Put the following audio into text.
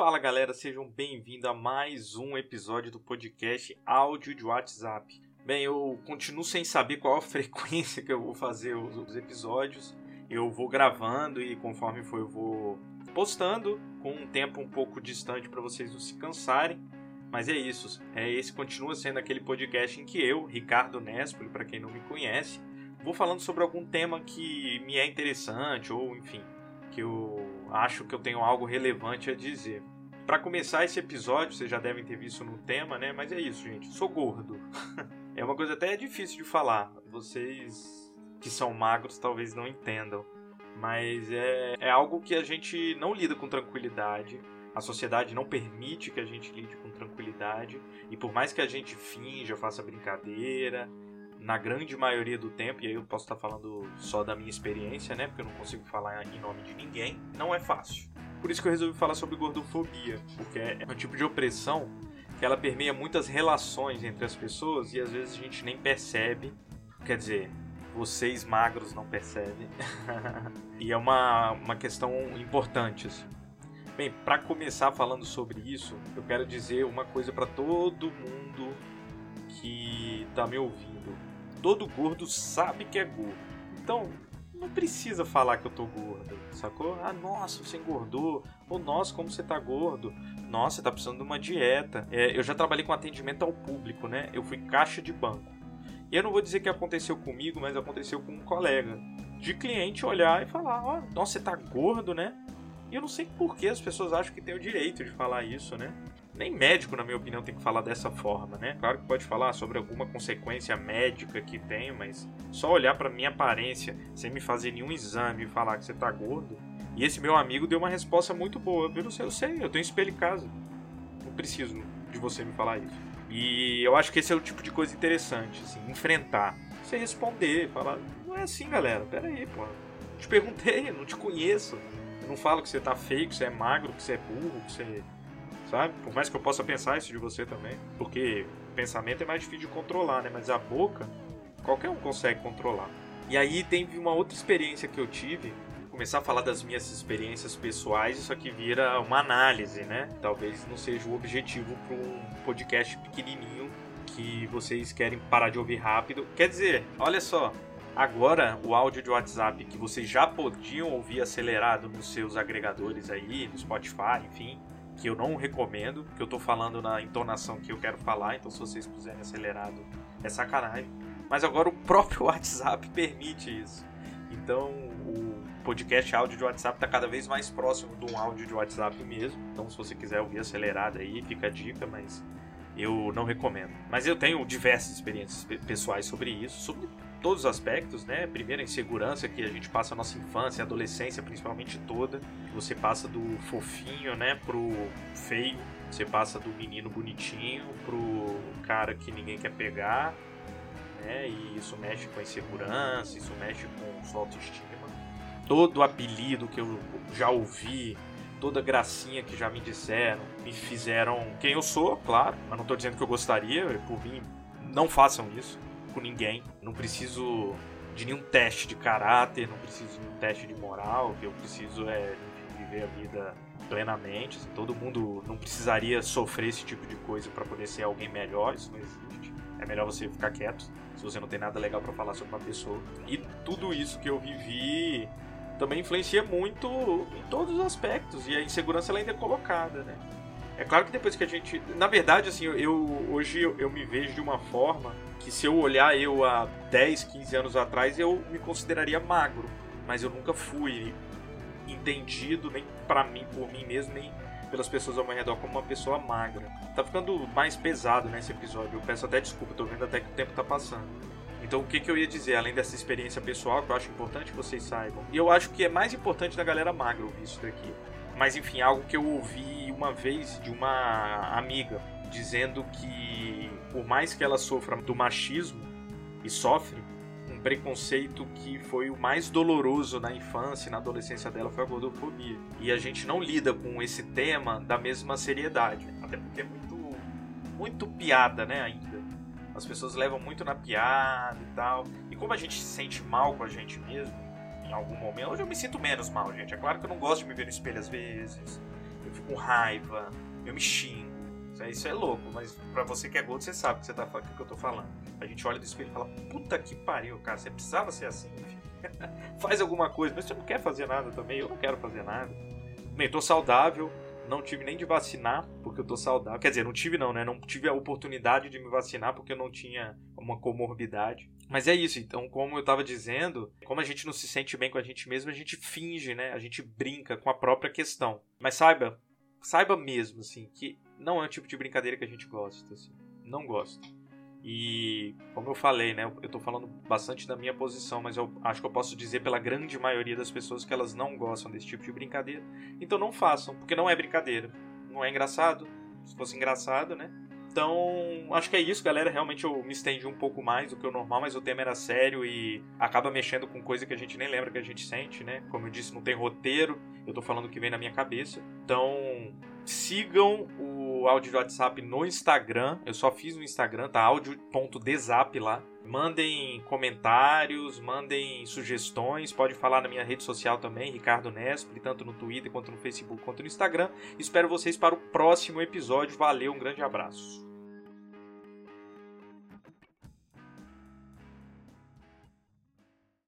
Fala galera, sejam bem-vindos a mais um episódio do podcast Áudio de WhatsApp. Bem, eu continuo sem saber qual a frequência que eu vou fazer os episódios. Eu vou gravando e conforme for eu vou postando com um tempo um pouco distante para vocês não se cansarem. Mas é isso, é esse continua sendo aquele podcast em que eu, Ricardo Nespoli, para quem não me conhece, vou falando sobre algum tema que me é interessante ou enfim, que eu acho que eu tenho algo relevante a dizer. Para começar esse episódio, vocês já devem ter visto no tema, né? Mas é isso, gente. Sou gordo. é uma coisa até difícil de falar. Vocês que são magros talvez não entendam. Mas é, é algo que a gente não lida com tranquilidade. A sociedade não permite que a gente lide com tranquilidade. E por mais que a gente finja, faça brincadeira, na grande maioria do tempo, e aí eu posso estar falando só da minha experiência, né? Porque eu não consigo falar em nome de ninguém, não é fácil. Por isso que eu resolvi falar sobre gordofobia, porque é um tipo de opressão que ela permeia muitas relações entre as pessoas e às vezes a gente nem percebe. Quer dizer, vocês magros não percebem. e é uma, uma questão importante. Assim. Bem, para começar falando sobre isso, eu quero dizer uma coisa para todo mundo que tá me ouvindo todo gordo sabe que é gordo. Então, não precisa falar que eu tô gordo, sacou? Ah, nossa, você engordou. Ou nossa, como você tá gordo. Nossa, você tá precisando de uma dieta. É, eu já trabalhei com atendimento ao público, né? Eu fui caixa de banco. E eu não vou dizer que aconteceu comigo, mas aconteceu com um colega. De cliente olhar e falar: Ó, oh, nossa, você tá gordo, né? E eu não sei por que as pessoas acham que tem o direito de falar isso, né? Nem médico, na minha opinião, tem que falar dessa forma, né? Claro que pode falar sobre alguma consequência médica que tem, mas só olhar para minha aparência sem me fazer nenhum exame e falar que você tá gordo. E esse meu amigo deu uma resposta muito boa. Eu não sei, eu sei, eu tenho espelho em casa. Não preciso de você me falar isso. E eu acho que esse é o tipo de coisa interessante, assim, enfrentar. Você responder, falar, não é assim, galera, pera aí, pô. Te perguntei, não te conheço. Eu não falo que você tá feio, que você é magro, que você é burro, que você sabe? Por mais que eu possa pensar isso de você também, porque pensamento é mais difícil de controlar, né? Mas a boca, qualquer um consegue controlar. E aí tem uma outra experiência que eu tive, começar a falar das minhas experiências pessoais, isso aqui vira uma análise, né? Talvez não seja o objetivo para um podcast pequenininho que vocês querem parar de ouvir rápido. Quer dizer, olha só, Agora, o áudio de WhatsApp que vocês já podiam ouvir acelerado nos seus agregadores aí, no Spotify, enfim, que eu não recomendo, que eu tô falando na entonação que eu quero falar, então se vocês puserem acelerado é sacanagem. Mas agora o próprio WhatsApp permite isso. Então o podcast áudio de WhatsApp está cada vez mais próximo de um áudio de WhatsApp mesmo. Então se você quiser ouvir acelerado aí, fica a dica, mas eu não recomendo. Mas eu tenho diversas experiências pessoais sobre isso, sobre todos os aspectos, né? Primeiro, a insegurança que a gente passa a nossa infância, a adolescência principalmente toda. Você passa do fofinho, né, pro feio. Você passa do menino bonitinho pro cara que ninguém quer pegar, né? E isso mexe com a insegurança, isso mexe com sua autoestima. Todo apelido que eu já ouvi, toda gracinha que já me disseram, me fizeram quem eu sou, claro, mas não estou dizendo que eu gostaria, por mim, não façam isso com ninguém. Não preciso de nenhum teste de caráter, não preciso de nenhum teste de moral. O que eu preciso é viver a vida plenamente. Assim, todo mundo não precisaria sofrer esse tipo de coisa para poder ser alguém melhor. Isso não existe. É melhor você ficar quieto se você não tem nada legal para falar sobre uma pessoa. E tudo isso que eu vivi também influencia muito em todos os aspectos. E a insegurança ela ainda é colocada, né? É claro que depois que a gente. Na verdade, assim, eu hoje eu, eu me vejo de uma forma que se eu olhar eu há 10, 15 anos atrás, eu me consideraria magro. Mas eu nunca fui entendido, nem para mim, por mim mesmo, nem pelas pessoas ao meu redor, como uma pessoa magra. Tá ficando mais pesado nesse episódio. Eu peço até desculpa, tô vendo até que o tempo tá passando. Então, o que, que eu ia dizer, além dessa experiência pessoal, que eu acho importante que vocês saibam, e eu acho que é mais importante da galera magra ouvir isso daqui. Mas, enfim, algo que eu ouvi uma vez de uma amiga, dizendo que por mais que ela sofra do machismo e sofre um preconceito que foi o mais doloroso na infância e na adolescência dela foi a gordofobia. E a gente não lida com esse tema da mesma seriedade, até porque é muito muito piada, né, ainda. As pessoas levam muito na piada e tal. E como a gente se sente mal com a gente mesmo, em algum momento, hoje eu me sinto menos mal, gente. É claro que eu não gosto de me ver no espelho às vezes eu fico com raiva, eu me xingo. Isso é, isso é louco, mas pra você que é gordo, você sabe o que, você tá, que, que eu tô falando. A gente olha do espelho e fala, puta que pariu, cara, você precisava ser assim. Faz alguma coisa, mas você não quer fazer nada também, eu não quero fazer nada. Bem, tô saudável, não tive nem de vacinar, porque eu tô saudável. Quer dizer, não tive não, né? Não tive a oportunidade de me vacinar porque eu não tinha uma comorbidade. Mas é isso, então, como eu tava dizendo, como a gente não se sente bem com a gente mesmo, a gente finge, né? A gente brinca com a própria questão. Mas saiba, saiba mesmo, assim, que não é o tipo de brincadeira que a gente gosta, assim. Não gosta. E, como eu falei, né, eu tô falando bastante da minha posição, mas eu acho que eu posso dizer pela grande maioria das pessoas que elas não gostam desse tipo de brincadeira. Então não façam, porque não é brincadeira. Não é engraçado. Se fosse engraçado, né? Então, acho que é isso, galera. Realmente eu me estendi um pouco mais do que o normal, mas o tema era sério e acaba mexendo com coisa que a gente nem lembra que a gente sente, né? Como eu disse, não tem roteiro, eu tô falando o que vem na minha cabeça. Então, sigam o áudio do WhatsApp no Instagram. Eu só fiz no Instagram, tá? áudio.dzap lá. Mandem comentários, mandem sugestões. Pode falar na minha rede social também, Ricardo Nespoli, tanto no Twitter quanto no Facebook quanto no Instagram. Espero vocês para o próximo episódio. Valeu, um grande abraço.